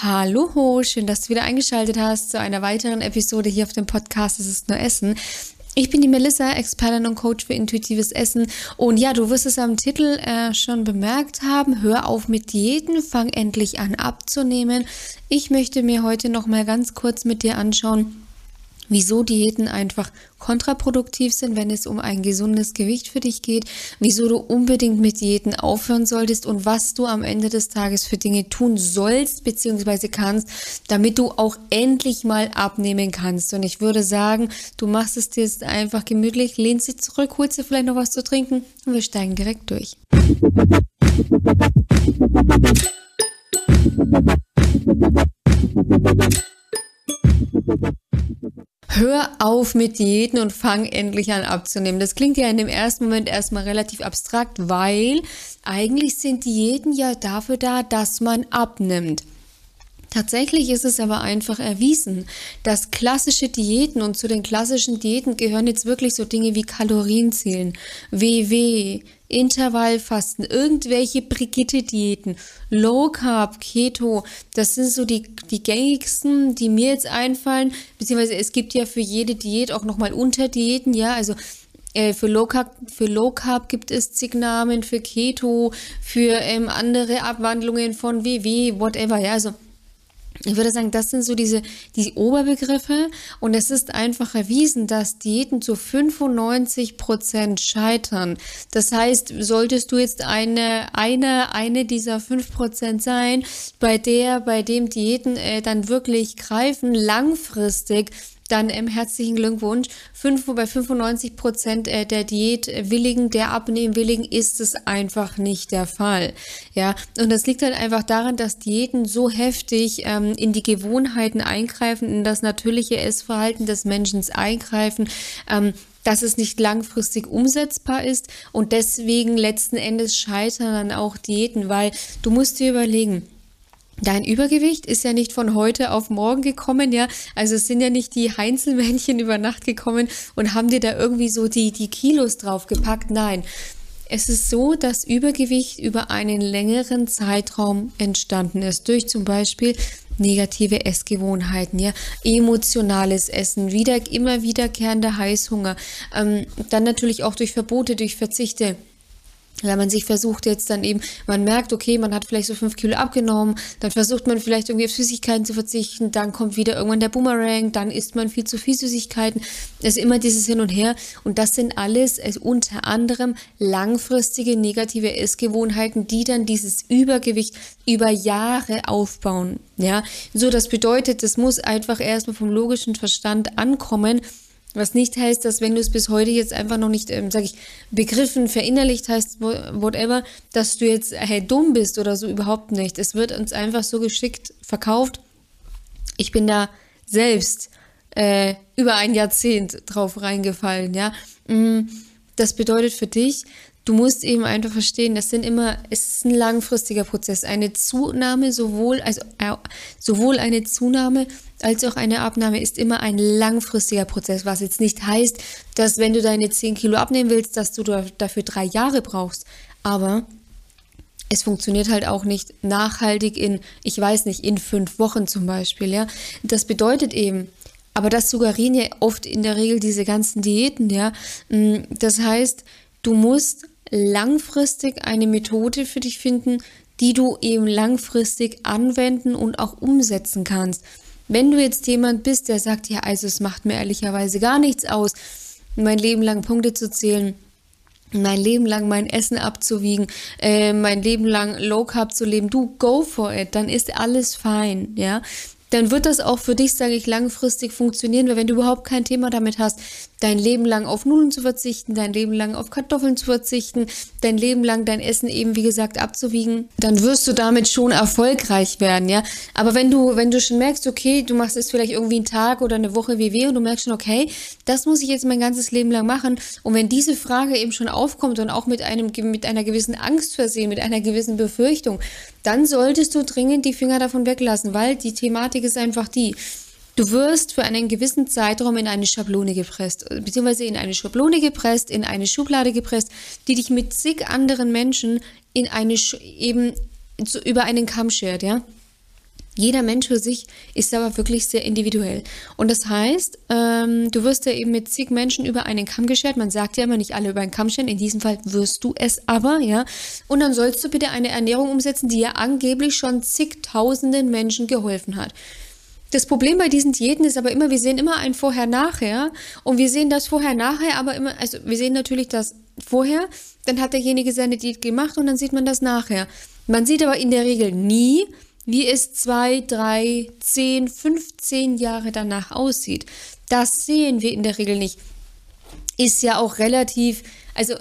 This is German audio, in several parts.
Hallo, schön, dass du wieder eingeschaltet hast zu einer weiteren Episode hier auf dem Podcast Es ist nur Essen. Ich bin die Melissa, Expertin und Coach für intuitives Essen. Und ja, du wirst es am Titel äh, schon bemerkt haben. Hör auf mit Diäten, fang endlich an abzunehmen. Ich möchte mir heute noch mal ganz kurz mit dir anschauen, wieso Diäten einfach kontraproduktiv sind, wenn es um ein gesundes Gewicht für dich geht, wieso du unbedingt mit Diäten aufhören solltest und was du am Ende des Tages für Dinge tun sollst bzw. kannst, damit du auch endlich mal abnehmen kannst. Und ich würde sagen, du machst es dir jetzt einfach gemütlich, lehnst dich zurück, holst dir vielleicht noch was zu trinken und wir steigen direkt durch. Hör auf mit Diäten und fang endlich an abzunehmen. Das klingt ja in dem ersten Moment erstmal relativ abstrakt, weil eigentlich sind Diäten ja dafür da, dass man abnimmt. Tatsächlich ist es aber einfach erwiesen, dass klassische Diäten und zu den klassischen Diäten gehören jetzt wirklich so Dinge wie Kalorienzählen, WW, Intervallfasten, irgendwelche Brigitte-Diäten, Low Carb, Keto, das sind so die, die gängigsten, die mir jetzt einfallen, beziehungsweise es gibt ja für jede Diät auch nochmal Unterdiäten, ja, also äh, für Low, Carb, für Low Carb gibt es zig Namen, für Keto, für ähm, andere Abwandlungen von WW, whatever, ja, also ich würde sagen, das sind so diese die Oberbegriffe und es ist einfach erwiesen, dass Diäten zu 95 Prozent scheitern. Das heißt, solltest du jetzt eine eine eine dieser 5 Prozent sein, bei der bei dem Diäten äh, dann wirklich greifen langfristig dann ähm, herzlichen Glückwunsch. Fünf, bei 95 Prozent äh, der Diätwilligen, der Abnehmwilligen ist es einfach nicht der Fall. Ja, und das liegt halt einfach daran, dass Diäten so heftig ähm, in die Gewohnheiten eingreifen, in das natürliche Essverhalten des Menschen eingreifen. Ähm, dass es nicht langfristig umsetzbar ist und deswegen letzten Endes scheitern dann auch Diäten, weil du musst dir überlegen, Dein Übergewicht ist ja nicht von heute auf morgen gekommen, ja. Also es sind ja nicht die Heinzelmännchen über Nacht gekommen und haben dir da irgendwie so die, die Kilos draufgepackt. Nein. Es ist so, dass Übergewicht über einen längeren Zeitraum entstanden ist, durch zum Beispiel negative Essgewohnheiten, ja, emotionales Essen, wieder, immer wiederkehrender Heißhunger, ähm, dann natürlich auch durch Verbote, durch Verzichte wenn man sich versucht jetzt dann eben, man merkt, okay, man hat vielleicht so fünf Kilo abgenommen, dann versucht man vielleicht irgendwie auf Süßigkeiten zu verzichten, dann kommt wieder irgendwann der Boomerang, dann isst man viel zu viel Süßigkeiten. Es ist immer dieses Hin und Her und das sind alles also unter anderem langfristige negative Essgewohnheiten, die dann dieses Übergewicht über Jahre aufbauen. Ja, so das bedeutet, es muss einfach erstmal vom logischen Verstand ankommen was nicht heißt, dass wenn du es bis heute jetzt einfach noch nicht, ähm, sag ich, begriffen, verinnerlicht heißt, whatever, dass du jetzt hey, dumm bist oder so überhaupt nicht. Es wird uns einfach so geschickt verkauft. Ich bin da selbst äh, über ein Jahrzehnt drauf reingefallen, ja. Mm, das bedeutet für dich, du musst eben einfach verstehen, das sind immer, es ist ein langfristiger Prozess. Eine Zunahme, sowohl, also äh, sowohl eine Zunahme als auch eine Abnahme ist immer ein langfristiger Prozess, was jetzt nicht heißt, dass wenn du deine 10 Kilo abnehmen willst, dass du dafür drei Jahre brauchst. Aber es funktioniert halt auch nicht nachhaltig in, ich weiß nicht, in fünf Wochen zum Beispiel, ja. Das bedeutet eben, aber das suggerieren ja oft in der Regel diese ganzen Diäten, ja. Mm, das heißt, du musst langfristig eine Methode für dich finden, die du eben langfristig anwenden und auch umsetzen kannst. Wenn du jetzt jemand bist, der sagt, ja, also es macht mir ehrlicherweise gar nichts aus, mein Leben lang Punkte zu zählen, mein Leben lang mein Essen abzuwiegen, äh, mein Leben lang Low Carb zu leben, du go for it, dann ist alles fein, ja dann wird das auch für dich, sage ich, langfristig funktionieren, weil wenn du überhaupt kein Thema damit hast, dein Leben lang auf Nudeln zu verzichten, dein Leben lang auf Kartoffeln zu verzichten, dein Leben lang dein Essen eben, wie gesagt, abzuwiegen, dann wirst du damit schon erfolgreich werden, ja. Aber wenn du, wenn du schon merkst, okay, du machst es vielleicht irgendwie einen Tag oder eine Woche WW und du merkst schon, okay, das muss ich jetzt mein ganzes Leben lang machen. Und wenn diese Frage eben schon aufkommt und auch mit einem, mit einer gewissen Angst versehen, mit einer gewissen Befürchtung, dann solltest du dringend die Finger davon weglassen, weil die Thematik ist einfach die, Du wirst für einen gewissen Zeitraum in eine Schablone gepresst, beziehungsweise in eine Schablone gepresst, in eine Schublade gepresst, die dich mit zig anderen Menschen in eine, eben zu, über einen Kamm schert, ja. Jeder Mensch für sich ist aber wirklich sehr individuell. Und das heißt, ähm, du wirst ja eben mit zig Menschen über einen Kamm geschert. Man sagt ja immer nicht alle über einen Kamm scheren. In diesem Fall wirst du es aber, ja. Und dann sollst du bitte eine Ernährung umsetzen, die ja angeblich schon zigtausenden Menschen geholfen hat. Das Problem bei diesen Diäten ist aber immer, wir sehen immer ein Vorher-Nachher und wir sehen das Vorher-Nachher aber immer, also wir sehen natürlich das Vorher, dann hat derjenige seine Diät gemacht und dann sieht man das nachher. Man sieht aber in der Regel nie, wie es zwei, drei, zehn, 15 Jahre danach aussieht. Das sehen wir in der Regel nicht. Ist ja auch relativ, also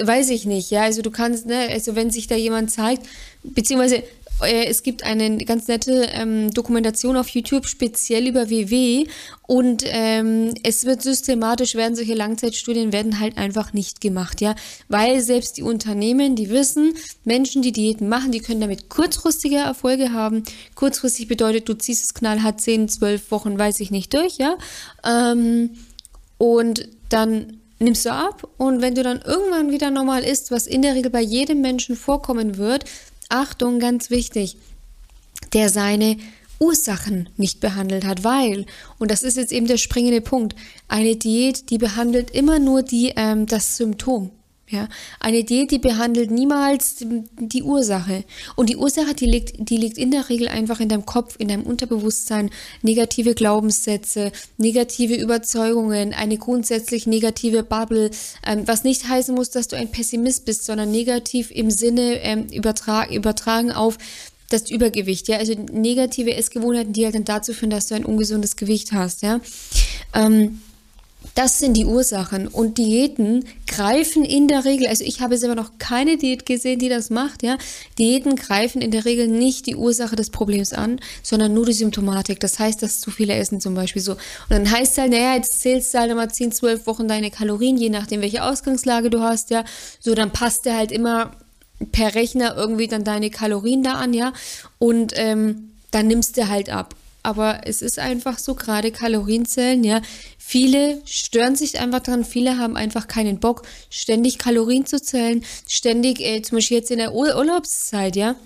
weiß ich nicht, ja, also du kannst, ne, also wenn sich da jemand zeigt, beziehungsweise äh, es gibt eine ganz nette ähm, Dokumentation auf YouTube speziell über WW und ähm, es wird systematisch werden solche Langzeitstudien werden halt einfach nicht gemacht, ja, weil selbst die Unternehmen, die wissen, Menschen, die Diäten machen, die können damit kurzfristige Erfolge haben. Kurzfristig bedeutet, du ziehst es knallhart 10, 12 Wochen, weiß ich nicht durch, ja, ähm, und dann nimmst du ab. Und wenn du dann irgendwann wieder normal isst, was in der Regel bei jedem Menschen vorkommen wird, Achtung, ganz wichtig, der seine Ursachen nicht behandelt hat, weil, und das ist jetzt eben der springende Punkt, eine Diät, die behandelt immer nur die, ähm, das Symptom. Ja, eine Diät, die behandelt niemals die Ursache. Und die Ursache, die liegt, die liegt in der Regel einfach in deinem Kopf, in deinem Unterbewusstsein. Negative Glaubenssätze, negative Überzeugungen, eine grundsätzlich negative Bubble, ähm, was nicht heißen muss, dass du ein Pessimist bist, sondern negativ im Sinne ähm, übertra übertragen auf das Übergewicht, ja, also negative Essgewohnheiten, die halt dann dazu führen, dass du ein ungesundes Gewicht hast, ja. Ähm, das sind die Ursachen. Und Diäten greifen in der Regel, also ich habe selber noch keine Diät gesehen, die das macht, ja. Diäten greifen in der Regel nicht die Ursache des Problems an, sondern nur die Symptomatik. Das heißt, dass zu viele essen zum Beispiel so. Und dann heißt es halt, naja, jetzt zählst du halt immer 10, 12 Wochen deine Kalorien, je nachdem, welche Ausgangslage du hast, ja. So, dann passt der halt immer per Rechner irgendwie dann deine Kalorien da an, ja. Und ähm, dann nimmst du halt ab aber es ist einfach so, gerade Kalorienzellen, ja, viele stören sich einfach dran, viele haben einfach keinen Bock, ständig Kalorien zu zählen, ständig, äh, zum Beispiel jetzt in der Ur Urlaubszeit, ja,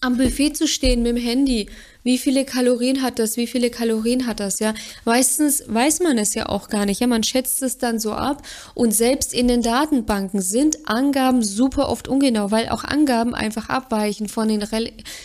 am Buffet zu stehen mit dem Handy wie viele Kalorien hat das, wie viele Kalorien hat das, ja. Meistens weiß man es ja auch gar nicht, ja. Man schätzt es dann so ab und selbst in den Datenbanken sind Angaben super oft ungenau, weil auch Angaben einfach abweichen von den,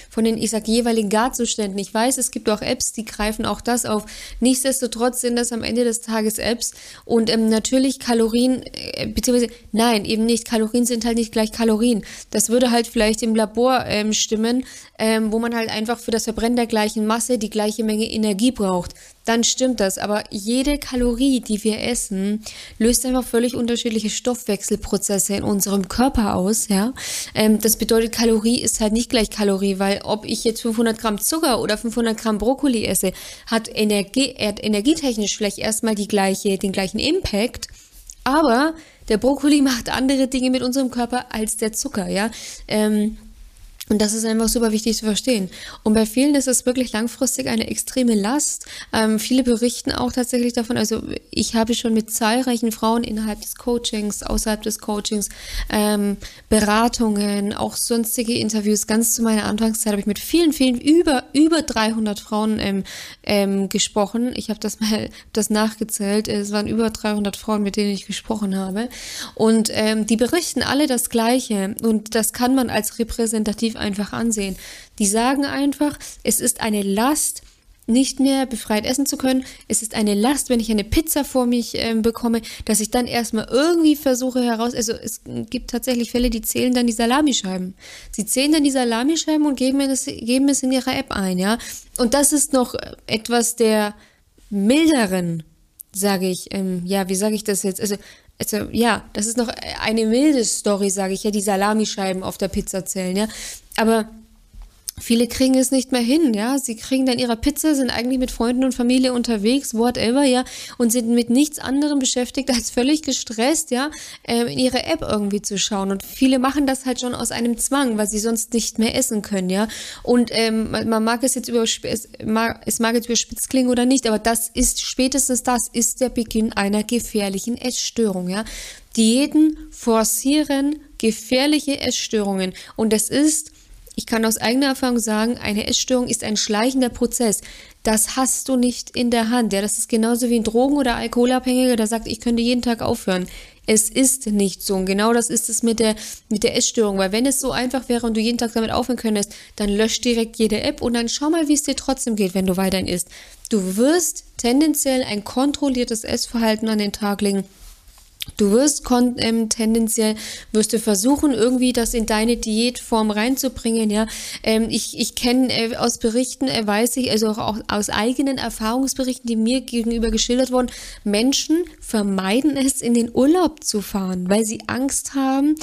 von den, ich sag, jeweiligen Garzuständen. Ich weiß, es gibt auch Apps, die greifen auch das auf. Nichtsdestotrotz sind das am Ende des Tages Apps und ähm, natürlich Kalorien, äh, beziehungsweise, nein, eben nicht. Kalorien sind halt nicht gleich Kalorien. Das würde halt vielleicht im Labor ähm, stimmen, ähm, wo man halt einfach für das Verbrennen der gleichen Masse die gleiche Menge Energie braucht, dann stimmt das. Aber jede Kalorie, die wir essen, löst einfach völlig unterschiedliche Stoffwechselprozesse in unserem Körper aus. Ja, ähm, das bedeutet, Kalorie ist halt nicht gleich Kalorie, weil ob ich jetzt 500 Gramm Zucker oder 500 Gramm Brokkoli esse, hat Energie, hat energietechnisch vielleicht erstmal die gleiche, den gleichen Impact, aber der Brokkoli macht andere Dinge mit unserem Körper als der Zucker, ja. Ähm, und das ist einfach super wichtig zu verstehen. Und bei vielen ist es wirklich langfristig eine extreme Last. Ähm, viele berichten auch tatsächlich davon. Also ich habe schon mit zahlreichen Frauen innerhalb des Coachings, außerhalb des Coachings, ähm, Beratungen, auch sonstige Interviews. Ganz zu meiner Anfangszeit habe ich mit vielen, vielen, über, über 300 Frauen ähm, ähm, gesprochen. Ich habe das mal das nachgezählt. Es waren über 300 Frauen, mit denen ich gesprochen habe. Und ähm, die berichten alle das Gleiche. Und das kann man als repräsentativ einfach ansehen. Die sagen einfach, es ist eine Last, nicht mehr befreit essen zu können. Es ist eine Last, wenn ich eine Pizza vor mich äh, bekomme, dass ich dann erstmal irgendwie versuche heraus. Also es gibt tatsächlich Fälle, die zählen dann die Salamischeiben. Sie zählen dann die Salamischeiben und geben es, geben es in ihre App ein, ja. Und das ist noch etwas der milderen, sage ich. Ähm, ja, wie sage ich das jetzt? Also also ja, das ist noch eine milde Story, sage ich ja, die Salamischeiben auf der Pizza zählen, ja. Aber viele kriegen es nicht mehr hin, ja. Sie kriegen dann ihre Pizza, sind eigentlich mit Freunden und Familie unterwegs, whatever, ja, und sind mit nichts anderem beschäftigt, als völlig gestresst, ja, ähm, in ihre App irgendwie zu schauen. Und viele machen das halt schon aus einem Zwang, weil sie sonst nicht mehr essen können, ja. Und ähm, man mag es jetzt über es mag, jetzt überspitzt klingen oder nicht, aber das ist spätestens das ist der Beginn einer gefährlichen Essstörung, ja. Diäten forcieren gefährliche Essstörungen und es ist Ich kann aus eigener Erfahrung sagen, eine Essstörung ist ein schleichender Prozess. Das hast du nicht in der Hand. Ja, das ist genauso wie ein Drogen- oder Alkoholabhängiger, der sagt, ich könnte jeden Tag aufhören. Es ist nicht so. Und genau das ist es mit der, mit der Essstörung. Weil wenn es so einfach wäre und du jeden Tag damit aufhören könntest, dann lösch direkt jede App und dann schau mal, wie es dir trotzdem geht, wenn du weiterhin isst. Du wirst tendenziell ein kontrolliertes Essverhalten an den Tag legen Du wirst ähm, tendenziell wirst du versuchen, irgendwie das in deine Diätform reinzubringen. Ja, ähm, ich, ich kenne äh, aus Berichten, äh, weiß ich, also auch aus eigenen Erfahrungsberichten, die mir gegenüber geschildert wurden, Menschen vermeiden es, in den Urlaub zu fahren, weil sie Angst haben,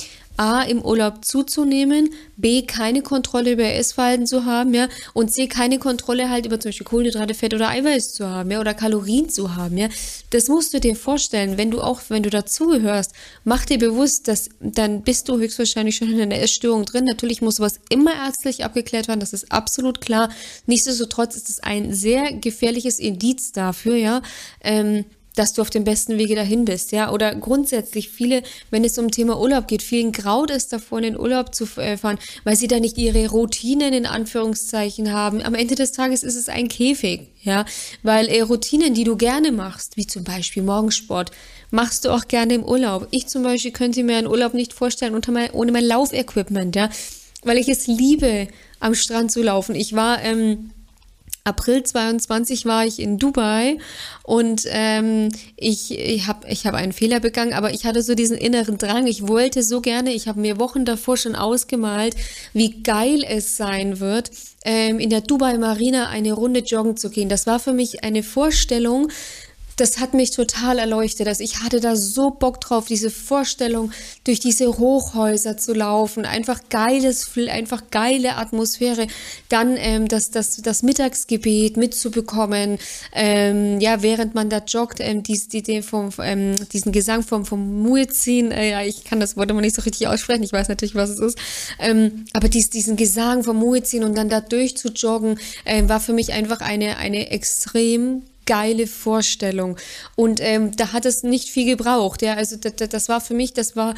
A, im Urlaub zuzunehmen, B, keine Kontrolle über Essverhalten zu haben, ja, und C, keine Kontrolle halt über zum Beispiel Kohlenhydrate, Fett oder Eiweiß zu haben, ja, oder Kalorien zu haben, ja. Das musst du dir vorstellen, wenn du auch, wenn du dazugehörst, mach dir bewusst, dass dann bist du höchstwahrscheinlich schon in einer Essstörung drin. Natürlich muss sowas immer ärztlich abgeklärt werden, das ist absolut klar. Nichtsdestotrotz ist es ein sehr gefährliches Indiz dafür, ja, ähm, dass du auf dem besten Wege dahin bist, ja. Oder grundsätzlich viele, wenn es um Thema Urlaub geht, vielen graut es davor, in den Urlaub zu äh, fahren, weil sie da nicht ihre Routinen in Anführungszeichen haben. Am Ende des Tages ist es ein Käfig, ja. Weil äh, Routinen, die du gerne machst, wie zum Beispiel Morgensport, machst du auch gerne im Urlaub. Ich zum Beispiel könnte mir einen Urlaub nicht vorstellen unter mein, ohne mein Lauferquipment, ja. Weil ich es liebe, am Strand zu laufen. Ich war, ähm, April 22 war ich in Dubai und ähm, ich, ich habe ich hab einen Fehler begangen, aber ich hatte so diesen inneren Drang. Ich wollte so gerne, ich habe mir Wochen davor schon ausgemalt, wie geil es sein wird, ähm, in der Dubai Marina eine Runde joggen zu gehen. Das war für mich eine Vorstellung, das hat mich total erleuchtet. Also ich hatte da so Bock drauf, diese Vorstellung, durch diese Hochhäuser zu laufen. Einfach geiles, einfach geile Atmosphäre. Dann ähm, das, das, das Mittagsgebet mitzubekommen. Ähm, ja, während man da joggt, ähm, dies, die, die vom, ähm, diesen Gesang vom, vom Muezzin. Äh, ja, ich kann das Wort immer nicht so richtig aussprechen. Ich weiß natürlich, was es ist. Ähm, aber dies, diesen Gesang vom Muezzin und dann da durch zu joggen, äh, war für mich einfach eine, eine extrem geile Vorstellung. Und ähm, da hat es nicht viel gebraucht. Ja, also das, das war für mich, das war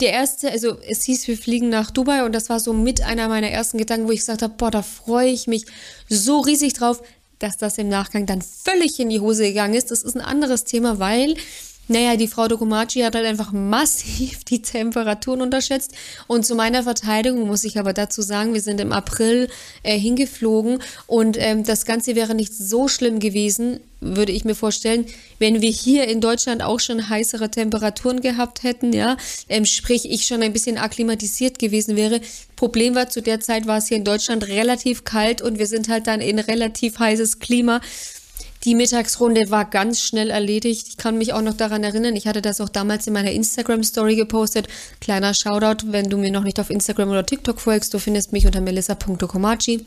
der erste, also es hieß, wir fliegen nach Dubai und das war so mit einer meiner ersten Gedanken, wo ich gesagt habe, boah, da freue ich mich so riesig drauf, dass das im Nachgang dann völlig in die Hose gegangen ist. Das ist ein anderes Thema, weil naja, die Frau Dokumachi hat halt einfach massiv die Temperaturen unterschätzt. Und zu meiner Verteidigung muss ich aber dazu sagen, wir sind im April äh, hingeflogen und ähm, das Ganze wäre nicht so schlimm gewesen, würde ich mir vorstellen, wenn wir hier in Deutschland auch schon heißere Temperaturen gehabt hätten, ja, ähm, sprich ich schon ein bisschen akklimatisiert gewesen wäre. Problem war, zu der Zeit war es hier in Deutschland relativ kalt und wir sind halt dann in relativ heißes Klima. Die Mittagsrunde war ganz schnell erledigt. Ich kann mich auch noch daran erinnern, ich hatte das auch damals in meiner Instagram-Story gepostet. Kleiner Shoutout, wenn du mir noch nicht auf Instagram oder TikTok folgst, du findest mich unter melissa.okomachi.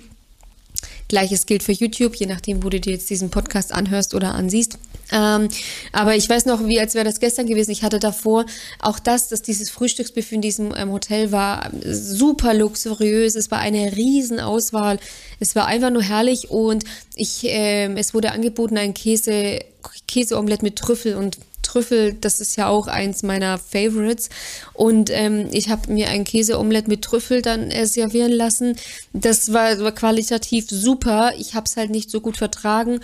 Gleiches gilt für YouTube, je nachdem, wo du dir jetzt diesen Podcast anhörst oder ansiehst. Ähm, aber ich weiß noch, wie als wäre das gestern gewesen. Ich hatte davor auch das, dass dieses Frühstücksbuffet in diesem ähm, Hotel war super luxuriös. Es war eine Riesenauswahl. Es war einfach nur herrlich und ich, ähm, es wurde angeboten ein Käse, Käseomelett mit Trüffel und Trüffel, das ist ja auch eins meiner Favorites. Und ähm, ich habe mir ein Käseomelett mit Trüffel dann äh, servieren lassen. Das war, war qualitativ super. Ich habe es halt nicht so gut vertragen.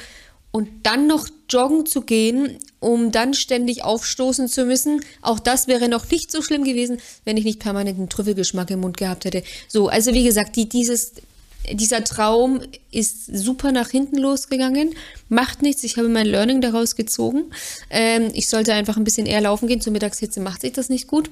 Und dann noch joggen zu gehen, um dann ständig aufstoßen zu müssen, auch das wäre noch nicht so schlimm gewesen, wenn ich nicht permanent einen Trüffelgeschmack im Mund gehabt hätte. So, also wie gesagt, die, dieses, dieser Traum ist super nach hinten losgegangen. Macht nichts, ich habe mein Learning daraus gezogen. Ähm, ich sollte einfach ein bisschen eher laufen gehen. Zur Mittagshitze macht sich das nicht gut.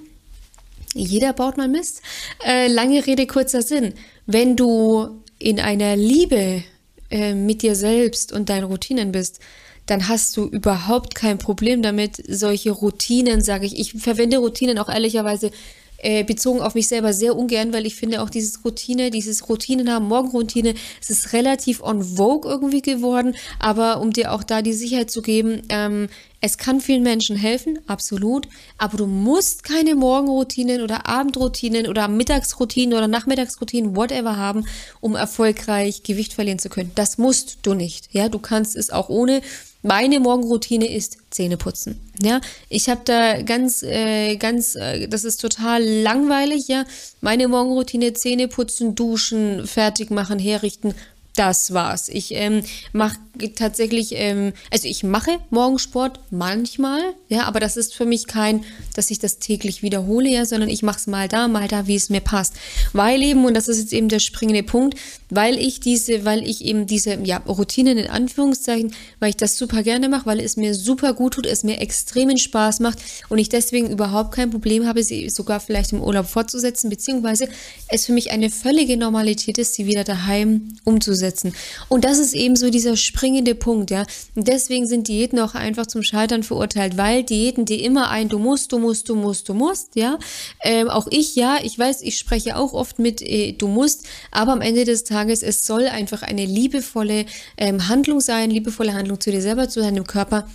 Jeder baut mal Mist. Äh, lange Rede, kurzer Sinn. Wenn du in einer Liebe äh, mit dir selbst und deinen Routinen bist, dann hast du überhaupt kein Problem damit, solche Routinen, sage ich. Ich verwende Routinen auch ehrlicherweise äh, bezogen auf mich selber sehr ungern, weil ich finde auch dieses Routine, dieses Routinen haben, Morgenroutine, es ist relativ on vogue irgendwie geworden, aber um dir auch da die Sicherheit zu geben, ähm, es kann vielen Menschen helfen, absolut, aber du musst keine Morgenroutinen oder Abendroutinen oder Mittagsroutinen oder Nachmittagsroutinen, whatever haben, um erfolgreich Gewicht verlieren zu können. Das musst du nicht. Ja, du kannst es auch ohne Meine Morgenroutine ist Zähne putzen. Ja, ich habe da ganz, äh, ganz, äh, das ist total langweilig, ja. Meine Morgenroutine, Zähne putzen, duschen, fertig machen, herrichten, das war's. Ich ähm, mache tatsächlich, ähm, also ich mache Morgensport manchmal, ja, aber das ist für mich kein, dass ich das täglich wiederhole, ja, sondern ich mache es mal da, mal da, wie es mir passt. Weil eben, und das ist jetzt eben der springende Punkt, weil ich diese, weil ich eben diese, ja, Routinen in Anführungszeichen, weil ich das super gerne mache, weil es mir super gut tut, es mir extremen Spaß macht und ich deswegen überhaupt kein Problem habe, sie sogar vielleicht im Urlaub fortzusetzen, beziehungsweise es für mich eine völlige Normalität ist, sie wieder daheim umzusetzen umsetzen. Und das ist eben so dieser springende Punkt, ja. Und deswegen sind Diäten auch einfach zum Scheitern verurteilt, weil Diäten, die immer ein, du musst, du musst, du musst, du musst, ja. Ähm, auch ich, ja, ich weiß, ich spreche auch oft mit, äh, du musst, aber am Ende des Tages, es soll einfach eine liebevolle ähm, Handlung sein, liebevolle Handlung zu dir selber, zu deinem Körper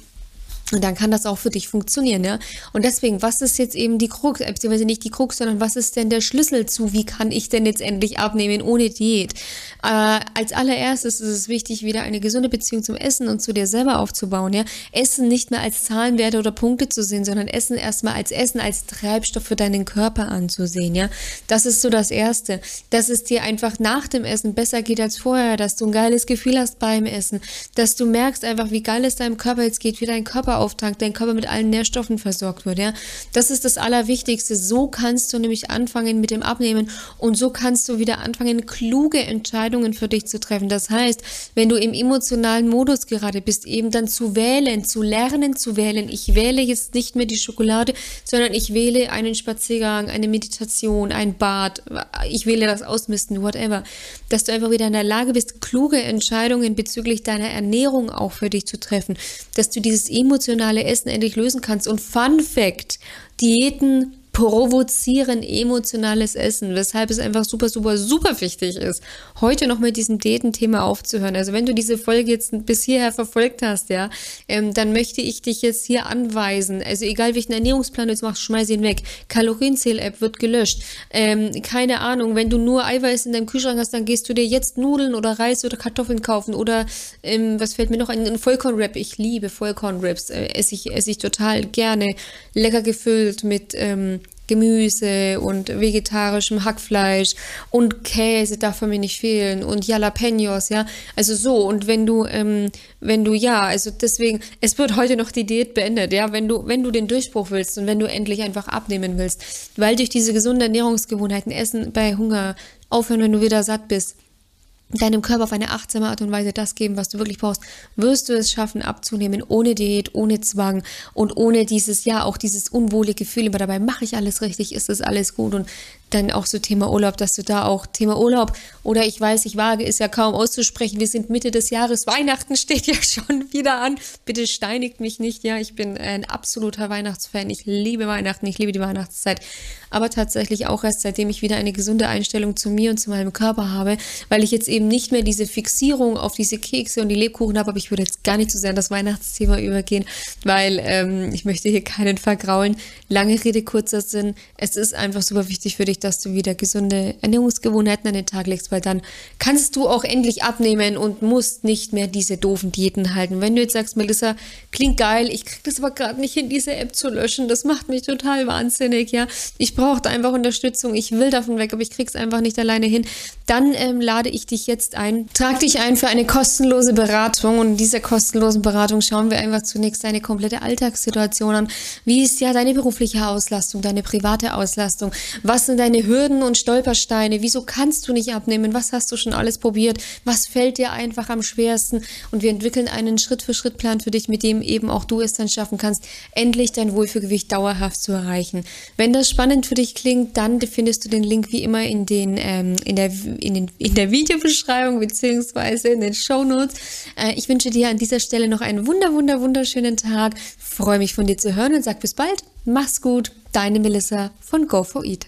und dann kann das auch für dich funktionieren, ja. Und deswegen, was ist jetzt eben die Krux, äh, beziehungsweise nicht die Krux, sondern was ist denn der Schlüssel zu, wie kann ich denn jetzt endlich abnehmen ohne Diät? Äh, als allererstes ist es wichtig, wieder eine gesunde Beziehung zum Essen und zu dir selber aufzubauen, ja. Essen nicht mehr als Zahlenwerte oder Punkte zu sehen, sondern Essen erstmal als Essen, als Treibstoff für deinen Körper anzusehen, ja. Das ist so das Erste. Dass es dir einfach nach dem Essen besser geht als vorher, dass du ein geiles Gefühl hast beim Essen, dass du merkst einfach, wie geil es deinem Körper jetzt geht, wie dein Körper auftankt, dein Körper mit allen Nährstoffen versorgt wird. Ja? Das ist das Allerwichtigste. So kannst du nämlich anfangen mit dem Abnehmen und so kannst du wieder anfangen, kluge Entscheidungen für dich zu treffen. Das heißt, wenn du im emotionalen Modus gerade bist, eben dann zu wählen, zu lernen zu wählen. Ich wähle jetzt nicht mehr die Schokolade, sondern ich wähle einen Spaziergang, eine Meditation, ein Bad. Ich wähle das Ausmisten, whatever. Dass du einfach wieder in der Lage bist, kluge Entscheidungen bezüglich deiner Ernährung auch für dich zu treffen. Dass du dieses emotionale emotionale Essen endlich lösen kannst. Und Fun Fact, Diäten provozieren emotionales Essen, weshalb es einfach super, super, super wichtig ist, heute noch mit diesem Diätenthema aufzuhören. Also wenn du diese Folge jetzt bis hierher verfolgt hast, ja, ähm, dann möchte ich dich jetzt hier anweisen. Also egal welchen Ernährungsplan du jetzt machst, schmeiß ihn weg. Kalorienzähl-App wird gelöscht. Ähm, keine Ahnung, wenn du nur Eiweiß in deinem Kühlschrank hast, dann gehst du dir jetzt Nudeln oder Reis oder Kartoffeln kaufen oder ähm, was fällt mir noch ein, ein Vollkornwrap. Ich liebe Vollkornwraps, äh, esse ich, esse ich total gerne. Lecker gefüllt mit ähm, Gemüse und vegetarischem Hackfleisch und Käse darf mir nicht fehlen und Jalapenos, ja. Also so. Und wenn du, ähm, wenn du, ja, also deswegen, es wird heute noch die Diät beendet, ja, wenn du, wenn du den Durchbruch willst und wenn du endlich einfach abnehmen willst, weil durch diese gesunden Ernährungsgewohnheiten Essen bei Hunger aufhören, wenn du wieder satt bist deinem Körper auf eine achtsame Art und Weise das geben, was du wirklich brauchst, wirst du es schaffen, abzunehmen, ohne Diät, ohne Zwang und ohne dieses, ja, auch dieses unwohlige Gefühl, aber dabei mache ich alles richtig, ist das alles gut. Und dann auch so Thema Urlaub, dass du da auch Thema Urlaub oder ich weiß, ich wage es ja kaum auszusprechen, wir sind Mitte des Jahres, Weihnachten steht ja schon wieder an, bitte steinigt mich nicht, ja, ich bin ein absoluter Weihnachtsfan, ich liebe Weihnachten, ich liebe die Weihnachtszeit, aber tatsächlich auch erst seitdem ich wieder eine gesunde Einstellung zu mir und zu meinem Körper habe, weil ich jetzt eben nicht mehr diese Fixierung auf diese Kekse und die Lebkuchen habe, aber ich würde jetzt gar nicht so sehr an das Weihnachtsthema übergehen, weil ähm, ich möchte hier keinen vergraulen. Lange Rede, kurzer Sinn, es ist einfach super wichtig für dich, dass du wieder gesunde Ernährungsgewohnheiten an den Tag legst, weil dann kannst du auch endlich abnehmen und musst nicht mehr diese doofen Diäten halten. Wenn du jetzt sagst, Melissa, klingt geil, ich krieg das aber gerade nicht hin, diese App zu löschen, das macht mich total wahnsinnig, ja. Ich brauche einfach Unterstützung, ich will davon weg, aber ich krieg's einfach nicht alleine hin. Dann ähm, lade ich dich jetzt ein. Trag dich ein für eine kostenlose Beratung und in dieser kostenlosen Beratung schauen wir einfach zunächst deine komplette Alltagssituation an. Wie ist ja deine berufliche Auslastung, deine private Auslastung? Was sind deine Hürden und Stolpersteine? Wieso kannst du nicht abnehmen? Was hast du schon alles probiert? Was fällt dir einfach am schwersten? Und wir entwickeln einen Schritt-für-Schritt-Plan für dich, mit dem eben auch du es dann schaffen kannst, endlich dein Wohlfühlgewicht dauerhaft zu erreichen. Wenn das spannend für dich klingt, dann findest du den Link wie immer in, den, ähm, in, der, in, den, in der Videobeschreibung beziehungsweise in den Show Notes. Äh, ich wünsche dir an dieser Stelle noch einen wunder, wunder, wunderschönen Tag. Freue mich von dir zu hören und sag bis bald. Mach's gut. Deine Melissa von Go4Eat.